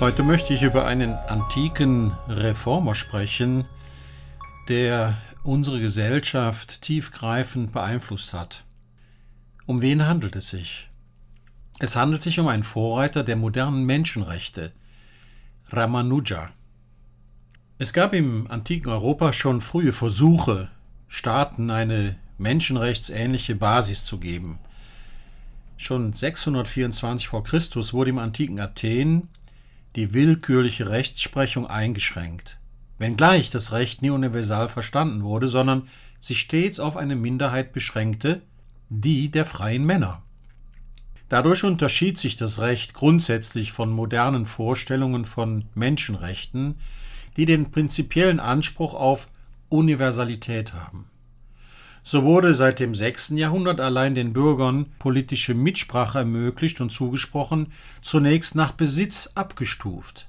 Heute möchte ich über einen antiken Reformer sprechen, der unsere Gesellschaft tiefgreifend beeinflusst hat. Um wen handelt es sich? Es handelt sich um einen Vorreiter der modernen Menschenrechte, Ramanuja. Es gab im antiken Europa schon frühe Versuche, Staaten eine menschenrechtsähnliche Basis zu geben. Schon 624 v. Chr. wurde im antiken Athen die willkürliche Rechtsprechung eingeschränkt, wenngleich das Recht nie universal verstanden wurde, sondern sich stets auf eine Minderheit beschränkte, die der freien Männer. Dadurch unterschied sich das Recht grundsätzlich von modernen Vorstellungen von Menschenrechten, die den prinzipiellen Anspruch auf Universalität haben. So wurde seit dem 6. Jahrhundert allein den Bürgern politische Mitsprache ermöglicht und zugesprochen, zunächst nach Besitz abgestuft.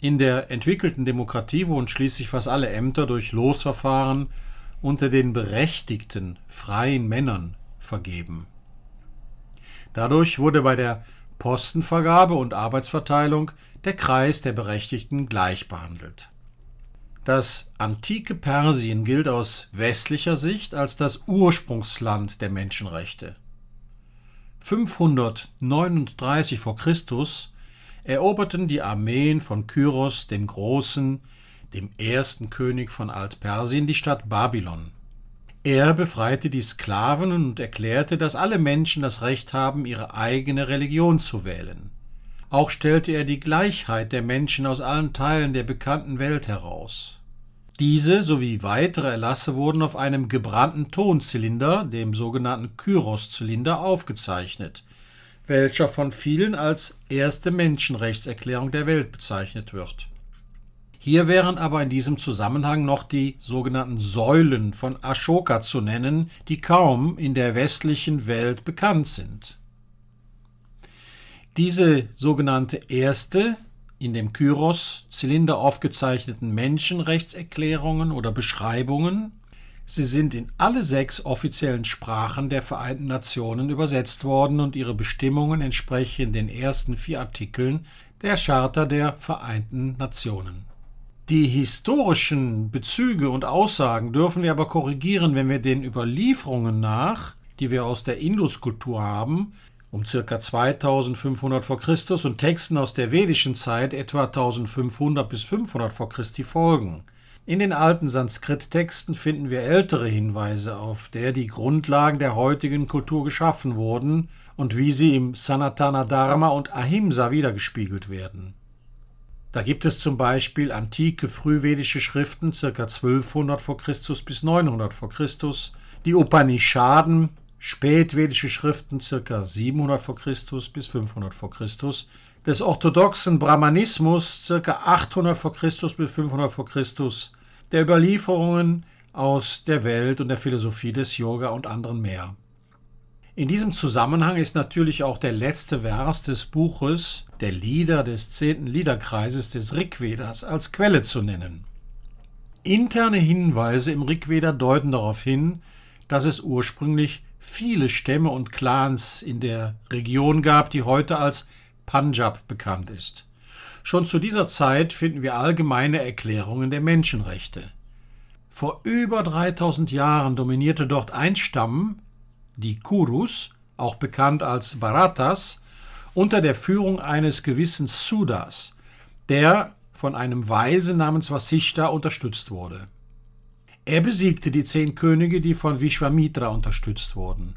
In der entwickelten Demokratie wurden schließlich fast alle Ämter durch Losverfahren unter den berechtigten, freien Männern vergeben. Dadurch wurde bei der Postenvergabe und Arbeitsverteilung der Kreis der Berechtigten gleich behandelt. Das antike Persien gilt aus westlicher Sicht als das Ursprungsland der Menschenrechte. 539 v. Chr. eroberten die Armeen von Kyros dem Großen, dem ersten König von Altpersien, die Stadt Babylon. Er befreite die Sklaven und erklärte, dass alle Menschen das Recht haben, ihre eigene Religion zu wählen. Auch stellte er die Gleichheit der Menschen aus allen Teilen der bekannten Welt heraus. Diese sowie weitere Erlasse wurden auf einem gebrannten Tonzylinder, dem sogenannten Kyros-Zylinder, aufgezeichnet, welcher von vielen als erste Menschenrechtserklärung der Welt bezeichnet wird. Hier wären aber in diesem Zusammenhang noch die sogenannten Säulen von Ashoka zu nennen, die kaum in der westlichen Welt bekannt sind. Diese sogenannte erste, in dem Kyros-Zylinder aufgezeichneten Menschenrechtserklärungen oder Beschreibungen, sie sind in alle sechs offiziellen Sprachen der Vereinten Nationen übersetzt worden und ihre Bestimmungen entsprechen den ersten vier Artikeln der Charta der Vereinten Nationen. Die historischen Bezüge und Aussagen dürfen wir aber korrigieren, wenn wir den Überlieferungen nach, die wir aus der Induskultur haben, um ca. 2500 v. Chr. und Texten aus der vedischen Zeit etwa 1500 bis 500 v. Chr. folgen. In den alten Sanskrit-Texten finden wir ältere Hinweise, auf der die Grundlagen der heutigen Kultur geschaffen wurden und wie sie im Sanatana Dharma und Ahimsa wiedergespiegelt werden. Da gibt es zum Beispiel antike frühvedische Schriften ca. 1200 v. Chr. bis 900 v. Chr., die Upanishaden, spätvedische Schriften ca. 700 v. Chr. bis 500 v. Chr., des orthodoxen Brahmanismus ca. 800 v. Chr. bis 500 v. Chr., der Überlieferungen aus der Welt und der Philosophie des Yoga und anderen mehr. In diesem Zusammenhang ist natürlich auch der letzte Vers des Buches der Lieder des zehnten Liederkreises des Rigvedas als Quelle zu nennen. Interne Hinweise im Rigveda deuten darauf hin, dass es ursprünglich viele Stämme und Clans in der Region gab, die heute als Punjab bekannt ist. Schon zu dieser Zeit finden wir allgemeine Erklärungen der Menschenrechte. Vor über 3000 Jahren dominierte dort ein Stamm, die Kurus, auch bekannt als Bharatas, unter der Führung eines gewissen Sudas, der von einem Weise namens Vasishta unterstützt wurde. Er besiegte die zehn Könige, die von Vishwamitra unterstützt wurden.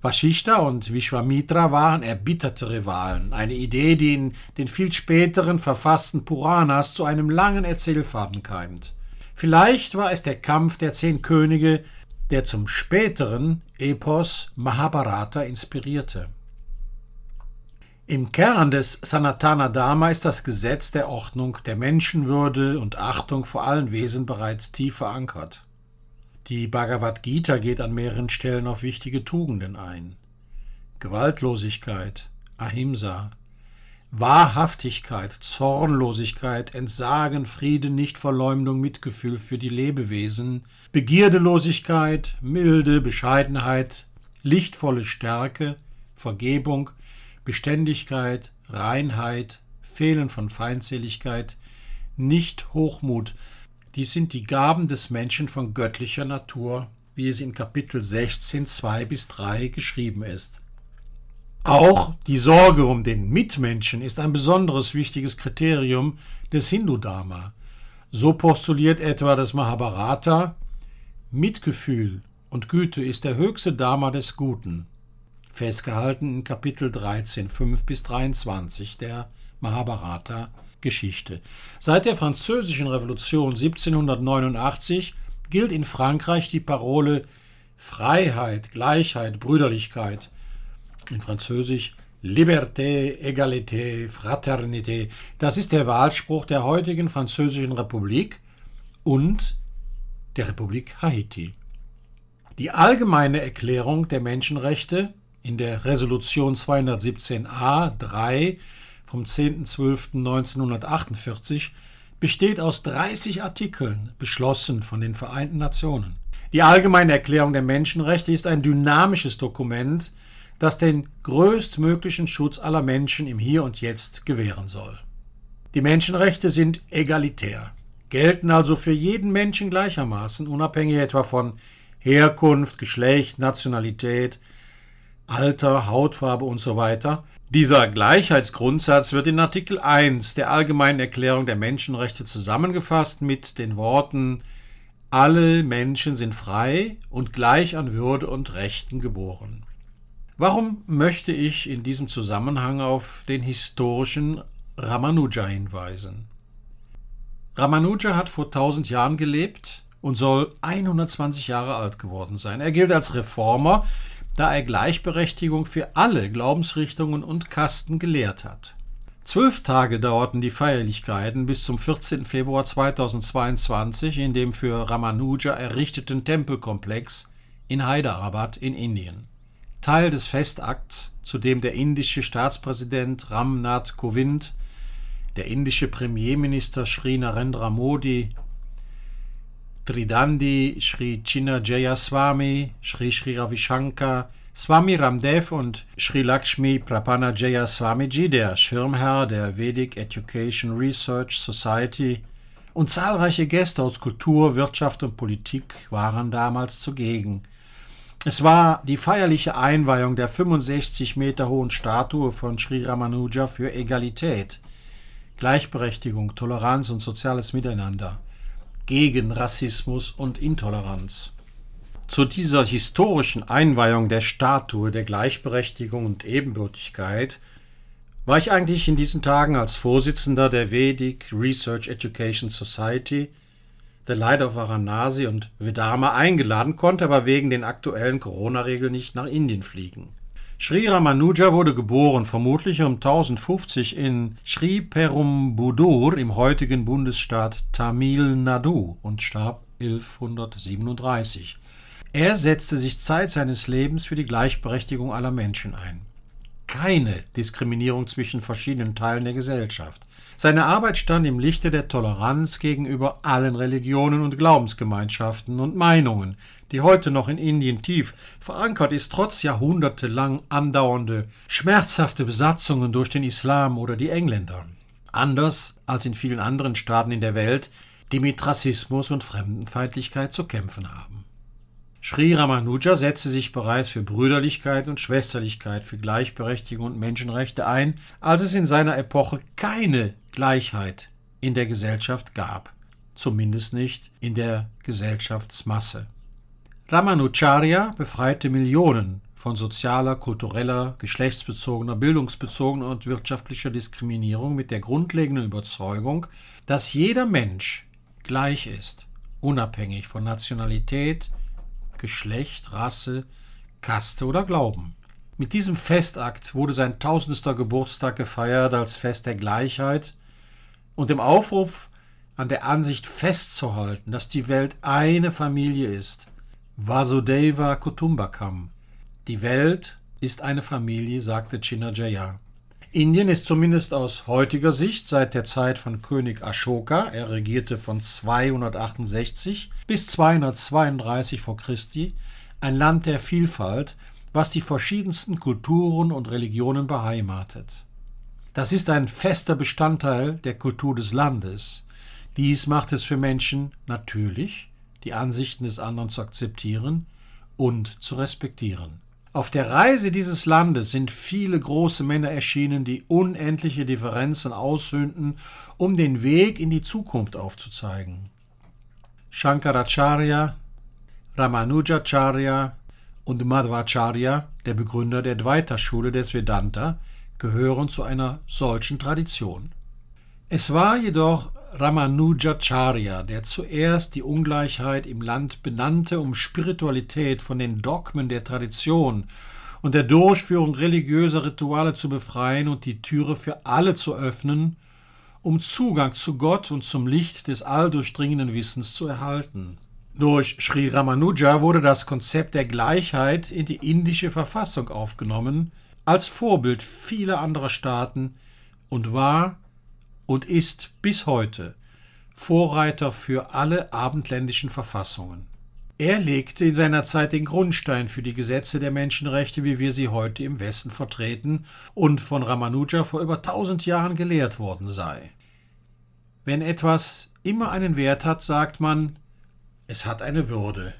Vashishta und Vishwamitra waren erbitterte Rivalen, eine Idee, die in den viel späteren verfassten Puranas zu einem langen Erzählfaden keimt. Vielleicht war es der Kampf der zehn Könige, der zum späteren Epos Mahabharata inspirierte. Im Kern des Sanatana Dharma ist das Gesetz der Ordnung, der Menschenwürde und Achtung vor allen Wesen bereits tief verankert. Die Bhagavad Gita geht an mehreren Stellen auf wichtige Tugenden ein. Gewaltlosigkeit, Ahimsa, Wahrhaftigkeit, Zornlosigkeit, Entsagen, Frieden, Nichtverleumdung, Mitgefühl für die Lebewesen, Begierdelosigkeit, Milde, Bescheidenheit, lichtvolle Stärke, Vergebung, Beständigkeit, Reinheit, Fehlen von Feindseligkeit, nicht Hochmut, dies sind die Gaben des Menschen von göttlicher Natur, wie es in Kapitel 16, 2 bis 3 geschrieben ist. Auch die Sorge um den Mitmenschen ist ein besonderes wichtiges Kriterium des Hindu-Dharma. So postuliert etwa das Mahabharata, Mitgefühl und Güte ist der höchste Dharma des Guten, festgehalten in Kapitel 13, 5 bis 23 der Mahabharata Geschichte. Seit der Französischen Revolution 1789 gilt in Frankreich die Parole Freiheit, Gleichheit, Brüderlichkeit in Französisch Liberté, Égalité, Fraternité. Das ist der Wahlspruch der heutigen Französischen Republik und der Republik Haiti. Die allgemeine Erklärung der Menschenrechte in der Resolution 217a 3 vom 10.12.1948 besteht aus 30 Artikeln, beschlossen von den Vereinten Nationen. Die Allgemeine Erklärung der Menschenrechte ist ein dynamisches Dokument, das den größtmöglichen Schutz aller Menschen im Hier und Jetzt gewähren soll. Die Menschenrechte sind egalitär, gelten also für jeden Menschen gleichermaßen, unabhängig etwa von Herkunft, Geschlecht, Nationalität, Alter, Hautfarbe usw. So Dieser Gleichheitsgrundsatz wird in Artikel 1 der Allgemeinen Erklärung der Menschenrechte zusammengefasst mit den Worten Alle Menschen sind frei und gleich an Würde und Rechten geboren. Warum möchte ich in diesem Zusammenhang auf den historischen Ramanuja hinweisen? Ramanuja hat vor 1000 Jahren gelebt und soll 120 Jahre alt geworden sein. Er gilt als Reformer, da er Gleichberechtigung für alle Glaubensrichtungen und Kasten gelehrt hat. Zwölf Tage dauerten die Feierlichkeiten bis zum 14. Februar 2022 in dem für Ramanuja errichteten Tempelkomplex in Hyderabad in Indien. Teil des Festakts, zu dem der indische Staatspräsident Ramnath Kovind, der indische Premierminister Sri Narendra Modi, Tridandi, Sri Chinnajaya Swami, Sri Sri Ravi Shankar, Swami Ramdev und Sri Lakshmi Prapanajaya Swamiji, der Schirmherr der Vedic Education Research Society, und zahlreiche Gäste aus Kultur, Wirtschaft und Politik waren damals zugegen. Es war die feierliche Einweihung der 65 Meter hohen Statue von Sri Ramanuja für Egalität, Gleichberechtigung, Toleranz und soziales Miteinander gegen Rassismus und Intoleranz. Zu dieser historischen Einweihung der Statue der Gleichberechtigung und Ebenbürtigkeit war ich eigentlich in diesen Tagen als Vorsitzender der Vedic Research Education Society, der Leiter Varanasi und Vedama eingeladen, konnte aber wegen den aktuellen Corona-Regeln nicht nach Indien fliegen. Sri Ramanuja wurde geboren, vermutlich um 1050 in Sri Perumbudur im heutigen Bundesstaat Tamil Nadu und starb 1137. Er setzte sich Zeit seines Lebens für die Gleichberechtigung aller Menschen ein keine Diskriminierung zwischen verschiedenen Teilen der Gesellschaft. Seine Arbeit stand im Lichte der Toleranz gegenüber allen Religionen und Glaubensgemeinschaften und Meinungen, die heute noch in Indien tief verankert ist, trotz jahrhundertelang andauernde, schmerzhafte Besatzungen durch den Islam oder die Engländer. Anders als in vielen anderen Staaten in der Welt, die mit Rassismus und Fremdenfeindlichkeit zu kämpfen haben. Sri Ramanuja setzte sich bereits für Brüderlichkeit und Schwesterlichkeit, für Gleichberechtigung und Menschenrechte ein, als es in seiner Epoche keine Gleichheit in der Gesellschaft gab, zumindest nicht in der Gesellschaftsmasse. Ramanujarya befreite Millionen von sozialer, kultureller, geschlechtsbezogener, bildungsbezogener und wirtschaftlicher Diskriminierung mit der grundlegenden Überzeugung, dass jeder Mensch gleich ist, unabhängig von Nationalität, Geschlecht, Rasse, Kaste oder Glauben. Mit diesem Festakt wurde sein tausendster Geburtstag gefeiert als Fest der Gleichheit und dem Aufruf an der Ansicht festzuhalten, dass die Welt eine Familie ist. Vasudeva Kutumbakam. Die Welt ist eine Familie, sagte Chinnajaya. Indien ist zumindest aus heutiger Sicht seit der Zeit von König Ashoka, er regierte von 268 bis 232 vor Christi, ein Land der Vielfalt, was die verschiedensten Kulturen und Religionen beheimatet. Das ist ein fester Bestandteil der Kultur des Landes. Dies macht es für Menschen natürlich, die Ansichten des anderen zu akzeptieren und zu respektieren. Auf der Reise dieses Landes sind viele große Männer erschienen, die unendliche Differenzen aushöhnten, um den Weg in die Zukunft aufzuzeigen. Shankaracharya, Ramanujacharya und Madhvacharya, der Begründer der Dvaita-Schule des Vedanta, gehören zu einer solchen Tradition. Es war jedoch Ramanujacharya, der zuerst die Ungleichheit im Land benannte, um Spiritualität von den Dogmen der Tradition und der Durchführung religiöser Rituale zu befreien und die Türe für alle zu öffnen, um Zugang zu Gott und zum Licht des alldurchdringenden Wissens zu erhalten. Durch Sri Ramanuja wurde das Konzept der Gleichheit in die indische Verfassung aufgenommen, als Vorbild vieler anderer Staaten und war und ist bis heute Vorreiter für alle abendländischen Verfassungen. Er legte in seiner Zeit den Grundstein für die Gesetze der Menschenrechte, wie wir sie heute im Westen vertreten und von Ramanuja vor über tausend Jahren gelehrt worden sei. Wenn etwas immer einen Wert hat, sagt man, es hat eine Würde.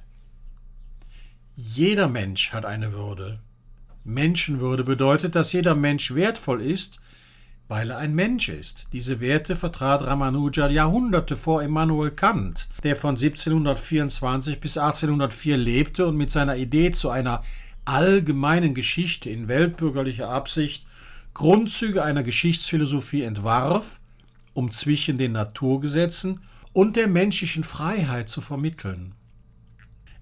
Jeder Mensch hat eine Würde. Menschenwürde bedeutet, dass jeder Mensch wertvoll ist, weil er ein Mensch ist. Diese Werte vertrat Ramanuja Jahrhunderte vor Immanuel Kant, der von 1724 bis 1804 lebte und mit seiner Idee zu einer allgemeinen Geschichte in weltbürgerlicher Absicht Grundzüge einer Geschichtsphilosophie entwarf, um zwischen den Naturgesetzen und der menschlichen Freiheit zu vermitteln.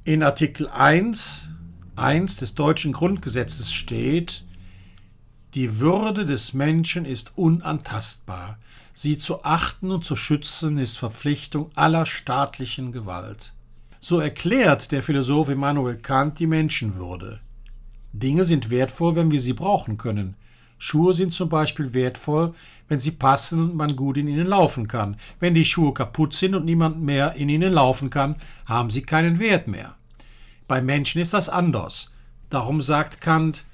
In Artikel 1, 1 des deutschen Grundgesetzes steht, die Würde des Menschen ist unantastbar. Sie zu achten und zu schützen ist Verpflichtung aller staatlichen Gewalt. So erklärt der Philosoph Immanuel Kant die Menschenwürde. Dinge sind wertvoll, wenn wir sie brauchen können. Schuhe sind zum Beispiel wertvoll, wenn sie passen und man gut in ihnen laufen kann. Wenn die Schuhe kaputt sind und niemand mehr in ihnen laufen kann, haben sie keinen Wert mehr. Bei Menschen ist das anders. Darum sagt Kant,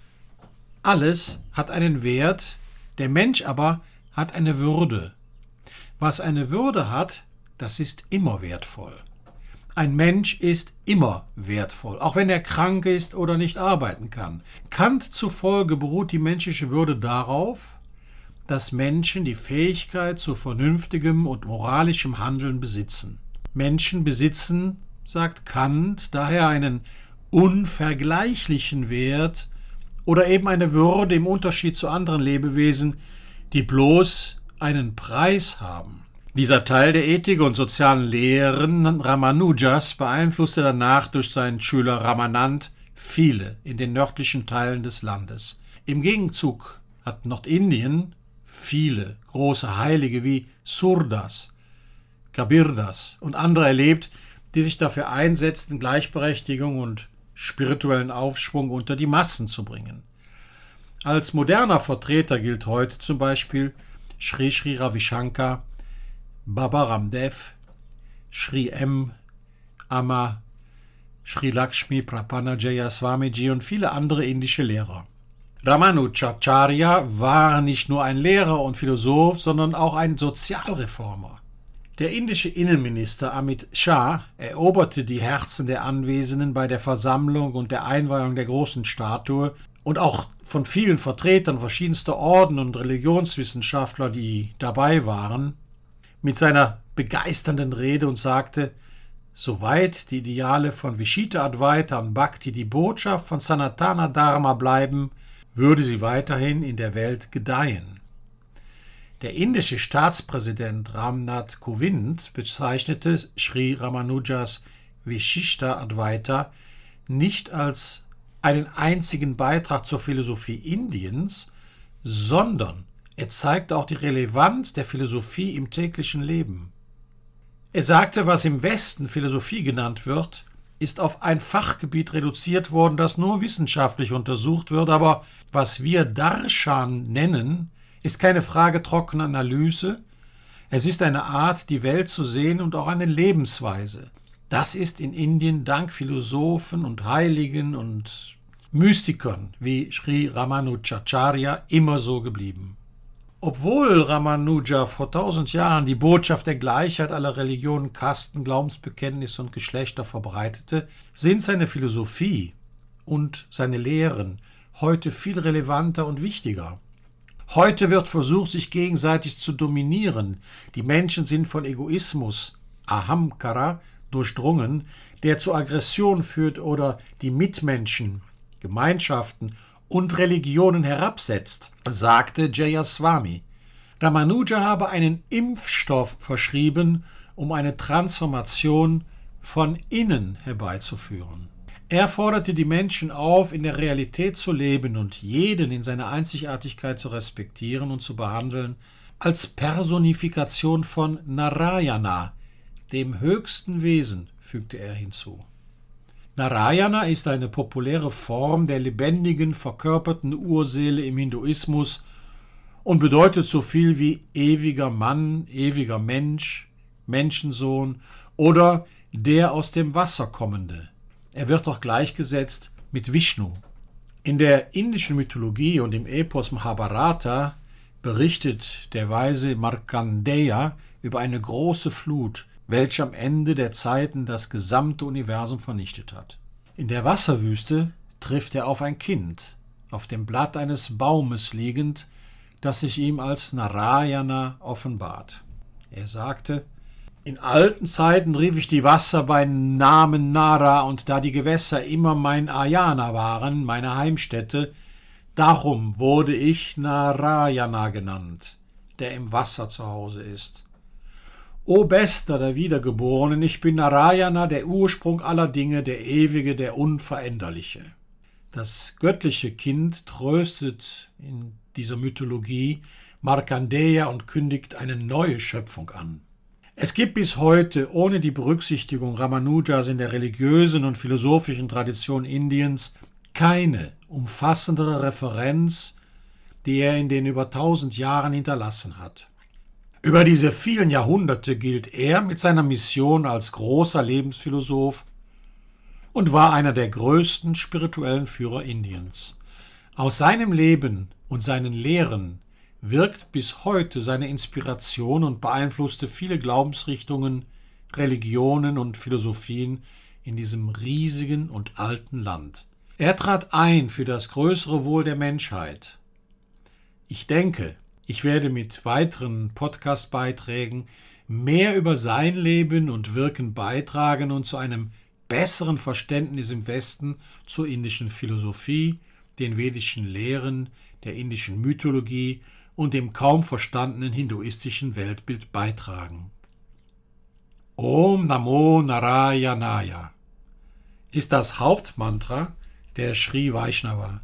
alles hat einen Wert, der Mensch aber hat eine Würde. Was eine Würde hat, das ist immer wertvoll. Ein Mensch ist immer wertvoll, auch wenn er krank ist oder nicht arbeiten kann. Kant zufolge beruht die menschliche Würde darauf, dass Menschen die Fähigkeit zu vernünftigem und moralischem Handeln besitzen. Menschen besitzen, sagt Kant, daher einen unvergleichlichen Wert oder eben eine Würde im Unterschied zu anderen Lebewesen, die bloß einen Preis haben. Dieser Teil der Ethik und sozialen Lehren Ramanujas beeinflusste danach durch seinen Schüler Ramanand viele in den nördlichen Teilen des Landes. Im Gegenzug hat Nordindien viele große Heilige wie Surdas, Kabirdas und andere erlebt, die sich dafür einsetzten, Gleichberechtigung und spirituellen Aufschwung unter die Massen zu bringen. Als moderner Vertreter gilt heute zum Beispiel Sri Sri Ravi Shankar, Baba Ramdev, Sri M. Amma, Sri Lakshmi Prapanajaya Swamiji und viele andere indische Lehrer. Ramanujacharya war nicht nur ein Lehrer und Philosoph, sondern auch ein Sozialreformer. Der indische Innenminister Amit Shah eroberte die Herzen der Anwesenden bei der Versammlung und der Einweihung der großen Statue und auch von vielen Vertretern verschiedenster Orden und Religionswissenschaftler, die dabei waren, mit seiner begeisternden Rede und sagte, soweit die Ideale von Vishita Advaita und Bhakti die Botschaft von Sanatana Dharma bleiben, würde sie weiterhin in der Welt gedeihen. Der indische Staatspräsident Ramnath Kovind bezeichnete Sri Ramanujas Vishishta Advaita nicht als einen einzigen Beitrag zur Philosophie Indiens, sondern er zeigte auch die Relevanz der Philosophie im täglichen Leben. Er sagte, was im Westen Philosophie genannt wird, ist auf ein Fachgebiet reduziert worden, das nur wissenschaftlich untersucht wird, aber was wir Darshan nennen, ist keine Frage trockener Analyse, es ist eine Art, die Welt zu sehen und auch eine Lebensweise. Das ist in Indien dank Philosophen und Heiligen und Mystikern wie Sri Ramanujacharya immer so geblieben. Obwohl Ramanuja vor tausend Jahren die Botschaft der Gleichheit aller Religionen, Kasten, Glaubensbekenntnisse und Geschlechter verbreitete, sind seine Philosophie und seine Lehren heute viel relevanter und wichtiger. Heute wird versucht, sich gegenseitig zu dominieren. Die Menschen sind von Egoismus, Ahamkara, durchdrungen, der zu Aggression führt oder die Mitmenschen, Gemeinschaften und Religionen herabsetzt, sagte Jayaswami. Ramanuja habe einen Impfstoff verschrieben, um eine Transformation von innen herbeizuführen. Er forderte die Menschen auf, in der Realität zu leben und jeden in seiner Einzigartigkeit zu respektieren und zu behandeln, als Personifikation von Narayana, dem höchsten Wesen, fügte er hinzu. Narayana ist eine populäre Form der lebendigen, verkörperten Urseele im Hinduismus und bedeutet so viel wie ewiger Mann, ewiger Mensch, Menschensohn oder der aus dem Wasser kommende. Er wird auch gleichgesetzt mit Vishnu. In der indischen Mythologie und im Epos Mahabharata berichtet der weise Markandeya über eine große Flut, welche am Ende der Zeiten das gesamte Universum vernichtet hat. In der Wasserwüste trifft er auf ein Kind, auf dem Blatt eines Baumes liegend, das sich ihm als Narayana offenbart. Er sagte, in alten Zeiten rief ich die Wasser beim Namen Nara, und da die Gewässer immer mein Ayana waren, meine Heimstätte, darum wurde ich Narayana genannt, der im Wasser zu Hause ist. O Bester der Wiedergeborenen, ich bin Narayana, der Ursprung aller Dinge, der Ewige, der Unveränderliche. Das göttliche Kind tröstet in dieser Mythologie Markandeya und kündigt eine neue Schöpfung an. Es gibt bis heute ohne die Berücksichtigung Ramanujas in der religiösen und philosophischen Tradition Indiens keine umfassendere Referenz, die er in den über tausend Jahren hinterlassen hat. Über diese vielen Jahrhunderte gilt er mit seiner Mission als großer Lebensphilosoph und war einer der größten spirituellen Führer Indiens. Aus seinem Leben und seinen Lehren wirkt bis heute seine Inspiration und beeinflusste viele Glaubensrichtungen, Religionen und Philosophien in diesem riesigen und alten Land. Er trat ein für das größere Wohl der Menschheit. Ich denke, ich werde mit weiteren Podcast-Beiträgen mehr über sein Leben und Wirken beitragen und zu einem besseren Verständnis im Westen zur indischen Philosophie, den vedischen Lehren, der indischen Mythologie und dem kaum verstandenen hinduistischen Weltbild beitragen. Om Namo Narayanaya ist das Hauptmantra der Sri Vaishnava.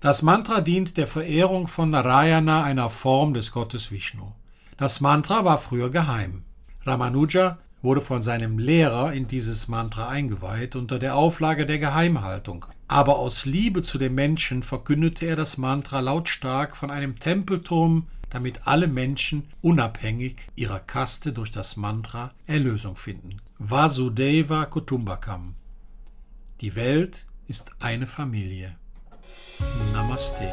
Das Mantra dient der Verehrung von Narayana, einer Form des Gottes Vishnu. Das Mantra war früher geheim. Ramanuja wurde von seinem Lehrer in dieses Mantra eingeweiht unter der Auflage der Geheimhaltung. Aber aus Liebe zu den Menschen verkündete er das Mantra lautstark von einem Tempelturm, damit alle Menschen unabhängig ihrer Kaste durch das Mantra Erlösung finden. Vasudeva Kutumbakam. Die Welt ist eine Familie. Namaste.